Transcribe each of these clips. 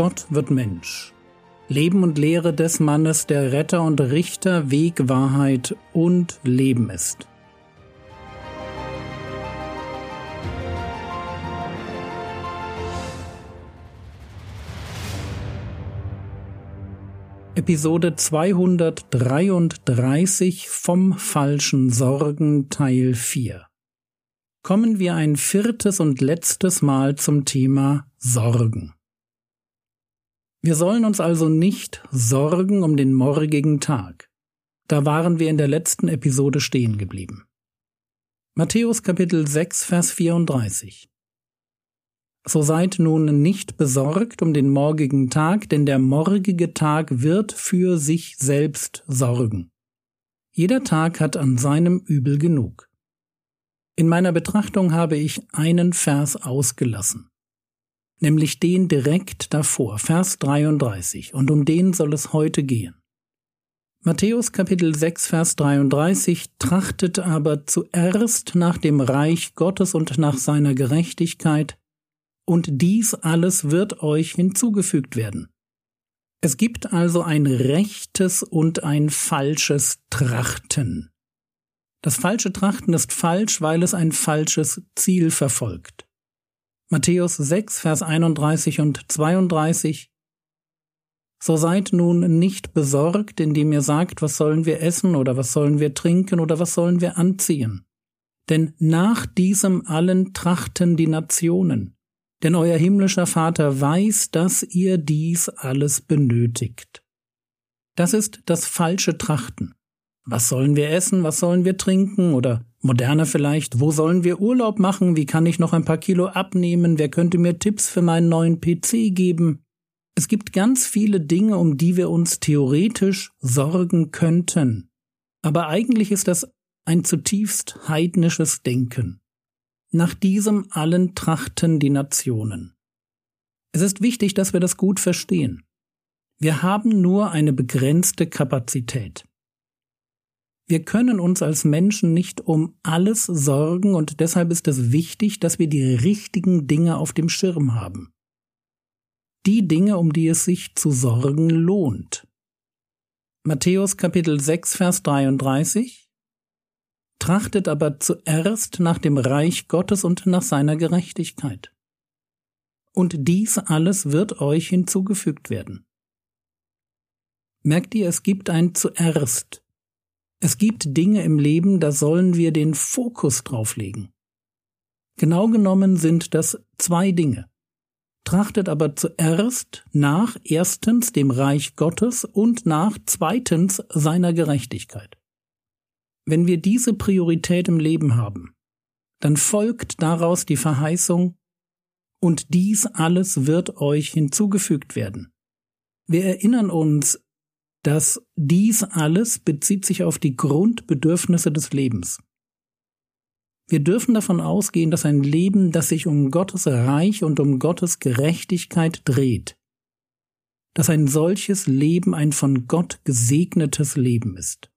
Gott wird Mensch. Leben und Lehre des Mannes, der Retter und Richter, Weg, Wahrheit und Leben ist. Episode 233 vom falschen Sorgen Teil 4. Kommen wir ein viertes und letztes Mal zum Thema Sorgen. Wir sollen uns also nicht sorgen um den morgigen Tag. Da waren wir in der letzten Episode stehen geblieben. Matthäus Kapitel 6, Vers 34. So seid nun nicht besorgt um den morgigen Tag, denn der morgige Tag wird für sich selbst sorgen. Jeder Tag hat an seinem Übel genug. In meiner Betrachtung habe ich einen Vers ausgelassen nämlich den direkt davor, Vers 33, und um den soll es heute gehen. Matthäus Kapitel 6, Vers 33 trachtet aber zuerst nach dem Reich Gottes und nach seiner Gerechtigkeit, und dies alles wird euch hinzugefügt werden. Es gibt also ein rechtes und ein falsches Trachten. Das falsche Trachten ist falsch, weil es ein falsches Ziel verfolgt. Matthäus 6, Vers 31 und 32. So seid nun nicht besorgt, indem ihr sagt, was sollen wir essen oder was sollen wir trinken oder was sollen wir anziehen. Denn nach diesem allen trachten die Nationen. Denn euer himmlischer Vater weiß, dass ihr dies alles benötigt. Das ist das falsche Trachten. Was sollen wir essen, was sollen wir trinken oder Moderner vielleicht, wo sollen wir Urlaub machen, wie kann ich noch ein paar Kilo abnehmen, wer könnte mir Tipps für meinen neuen PC geben. Es gibt ganz viele Dinge, um die wir uns theoretisch sorgen könnten. Aber eigentlich ist das ein zutiefst heidnisches Denken. Nach diesem allen trachten die Nationen. Es ist wichtig, dass wir das gut verstehen. Wir haben nur eine begrenzte Kapazität. Wir können uns als Menschen nicht um alles sorgen und deshalb ist es wichtig, dass wir die richtigen Dinge auf dem Schirm haben. Die Dinge, um die es sich zu sorgen lohnt. Matthäus Kapitel 6, Vers 33 Trachtet aber zuerst nach dem Reich Gottes und nach seiner Gerechtigkeit. Und dies alles wird euch hinzugefügt werden. Merkt ihr, es gibt ein zuerst. Es gibt Dinge im Leben, da sollen wir den Fokus drauflegen. Genau genommen sind das zwei Dinge. Trachtet aber zuerst nach erstens dem Reich Gottes und nach zweitens seiner Gerechtigkeit. Wenn wir diese Priorität im Leben haben, dann folgt daraus die Verheißung, und dies alles wird euch hinzugefügt werden. Wir erinnern uns dass dies alles bezieht sich auf die Grundbedürfnisse des Lebens. Wir dürfen davon ausgehen, dass ein Leben, das sich um Gottes Reich und um Gottes Gerechtigkeit dreht, dass ein solches Leben ein von Gott gesegnetes Leben ist.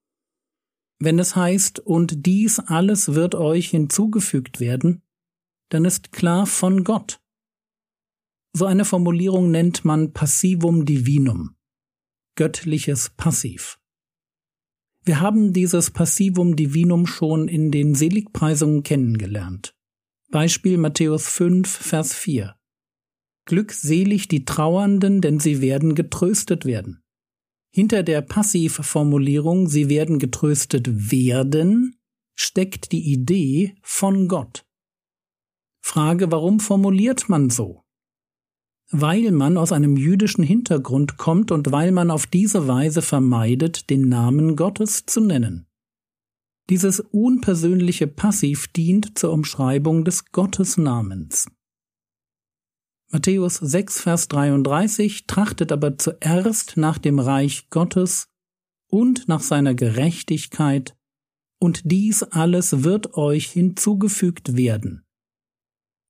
Wenn es heißt, und dies alles wird euch hinzugefügt werden, dann ist klar von Gott. So eine Formulierung nennt man Passivum Divinum göttliches Passiv. Wir haben dieses Passivum Divinum schon in den Seligpreisungen kennengelernt. Beispiel Matthäus 5, Vers 4. Glückselig die Trauernden, denn sie werden getröstet werden. Hinter der Passivformulierung sie werden getröstet werden steckt die Idee von Gott. Frage, warum formuliert man so? Weil man aus einem jüdischen Hintergrund kommt und weil man auf diese Weise vermeidet, den Namen Gottes zu nennen. Dieses unpersönliche Passiv dient zur Umschreibung des Gottesnamens. Matthäus 6, Vers 33 trachtet aber zuerst nach dem Reich Gottes und nach seiner Gerechtigkeit, und dies alles wird euch hinzugefügt werden.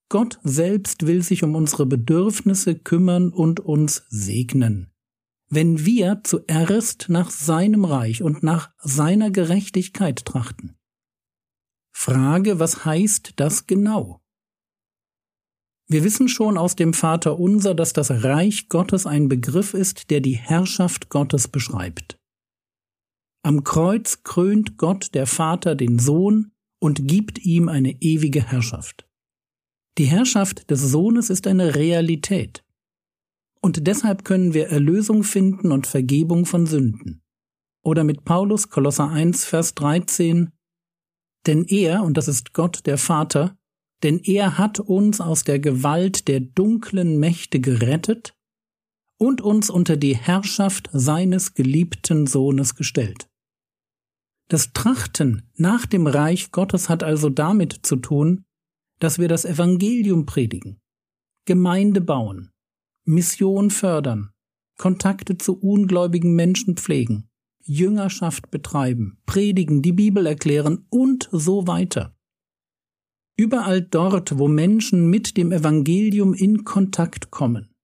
Gott selbst will sich um unsere Bedürfnisse kümmern und uns segnen. Wenn wir zuerst nach seinem Reich und nach seiner Gerechtigkeit trachten. Frage, was heißt das genau? Wir wissen schon aus dem Vater unser, dass das Reich Gottes ein Begriff ist, der die Herrschaft Gottes beschreibt. Am Kreuz krönt Gott der Vater den Sohn und gibt ihm eine ewige Herrschaft. Die Herrschaft des Sohnes ist eine Realität. Und deshalb können wir Erlösung finden und Vergebung von Sünden. Oder mit Paulus Kolosser 1, Vers 13, denn er, und das ist Gott der Vater, denn er hat uns aus der Gewalt der dunklen Mächte gerettet und uns unter die Herrschaft seines geliebten Sohnes gestellt. Das Trachten nach dem Reich Gottes hat also damit zu tun, dass wir das Evangelium predigen, Gemeinde bauen, Mission fördern, Kontakte zu ungläubigen Menschen pflegen, Jüngerschaft betreiben, predigen, die Bibel erklären und so weiter. Überall dort, wo Menschen mit dem Evangelium in Kontakt kommen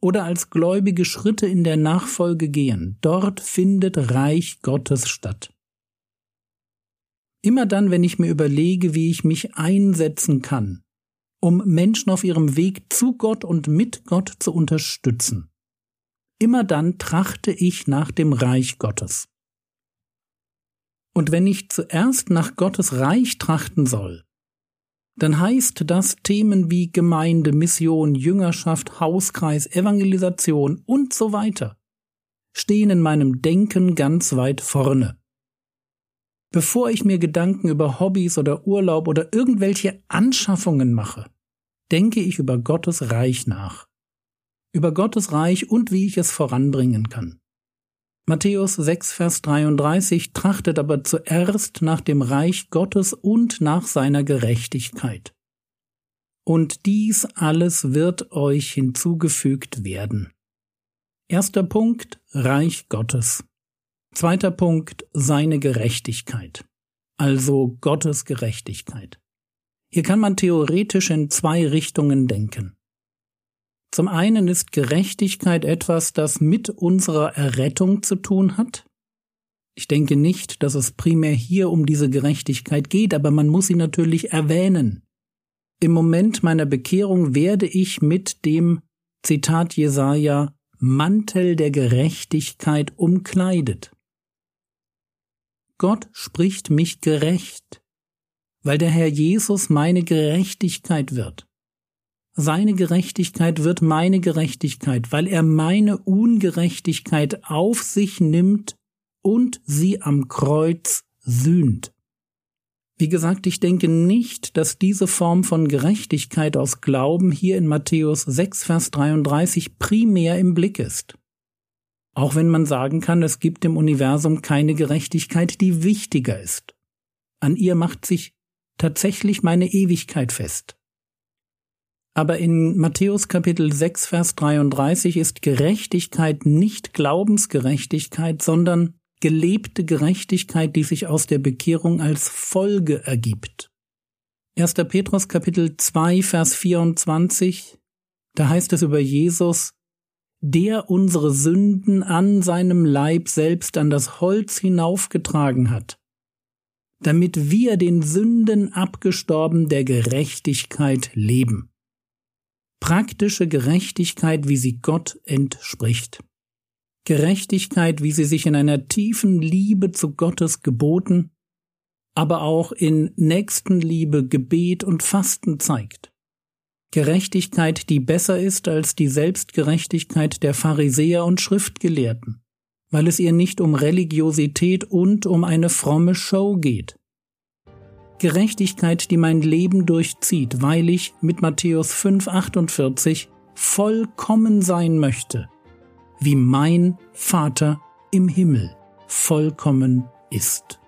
oder als Gläubige Schritte in der Nachfolge gehen, dort findet Reich Gottes statt. Immer dann, wenn ich mir überlege, wie ich mich einsetzen kann, um Menschen auf ihrem Weg zu Gott und mit Gott zu unterstützen, immer dann trachte ich nach dem Reich Gottes. Und wenn ich zuerst nach Gottes Reich trachten soll, dann heißt das Themen wie Gemeinde, Mission, Jüngerschaft, Hauskreis, Evangelisation und so weiter stehen in meinem Denken ganz weit vorne. Bevor ich mir Gedanken über Hobbys oder Urlaub oder irgendwelche Anschaffungen mache, denke ich über Gottes Reich nach. Über Gottes Reich und wie ich es voranbringen kann. Matthäus 6, Vers 33 trachtet aber zuerst nach dem Reich Gottes und nach seiner Gerechtigkeit. Und dies alles wird euch hinzugefügt werden. Erster Punkt Reich Gottes. Zweiter Punkt, seine Gerechtigkeit, also Gottes Gerechtigkeit. Hier kann man theoretisch in zwei Richtungen denken. Zum einen ist Gerechtigkeit etwas, das mit unserer Errettung zu tun hat. Ich denke nicht, dass es primär hier um diese Gerechtigkeit geht, aber man muss sie natürlich erwähnen. Im Moment meiner Bekehrung werde ich mit dem Zitat Jesaja Mantel der Gerechtigkeit umkleidet. Gott spricht mich gerecht, weil der Herr Jesus meine Gerechtigkeit wird. Seine Gerechtigkeit wird meine Gerechtigkeit, weil er meine Ungerechtigkeit auf sich nimmt und sie am Kreuz sühnt. Wie gesagt, ich denke nicht, dass diese Form von Gerechtigkeit aus Glauben hier in Matthäus 6, Vers 33 primär im Blick ist. Auch wenn man sagen kann, es gibt im Universum keine Gerechtigkeit, die wichtiger ist. An ihr macht sich tatsächlich meine Ewigkeit fest. Aber in Matthäus Kapitel 6, Vers 33 ist Gerechtigkeit nicht Glaubensgerechtigkeit, sondern gelebte Gerechtigkeit, die sich aus der Bekehrung als Folge ergibt. 1. Petrus Kapitel 2, Vers 24, da heißt es über Jesus, der unsere Sünden an seinem Leib selbst an das Holz hinaufgetragen hat, damit wir den Sünden abgestorben der Gerechtigkeit leben. Praktische Gerechtigkeit, wie sie Gott entspricht. Gerechtigkeit, wie sie sich in einer tiefen Liebe zu Gottes Geboten, aber auch in Nächstenliebe, Gebet und Fasten zeigt. Gerechtigkeit, die besser ist als die Selbstgerechtigkeit der Pharisäer und Schriftgelehrten, weil es ihr nicht um Religiosität und um eine fromme Show geht. Gerechtigkeit, die mein Leben durchzieht, weil ich mit Matthäus 5,48 vollkommen sein möchte, wie mein Vater im Himmel vollkommen ist.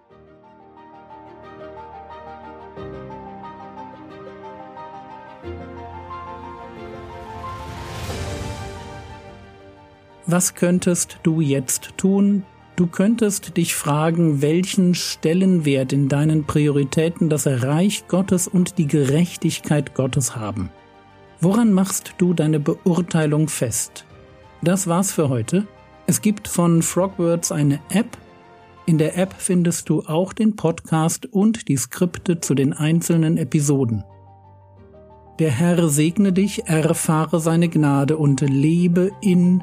Was könntest du jetzt tun? Du könntest dich fragen, welchen Stellenwert in deinen Prioritäten das Reich Gottes und die Gerechtigkeit Gottes haben. Woran machst du deine Beurteilung fest? Das war's für heute. Es gibt von Frogwords eine App. In der App findest du auch den Podcast und die Skripte zu den einzelnen Episoden. Der Herr segne dich, erfahre seine Gnade und lebe in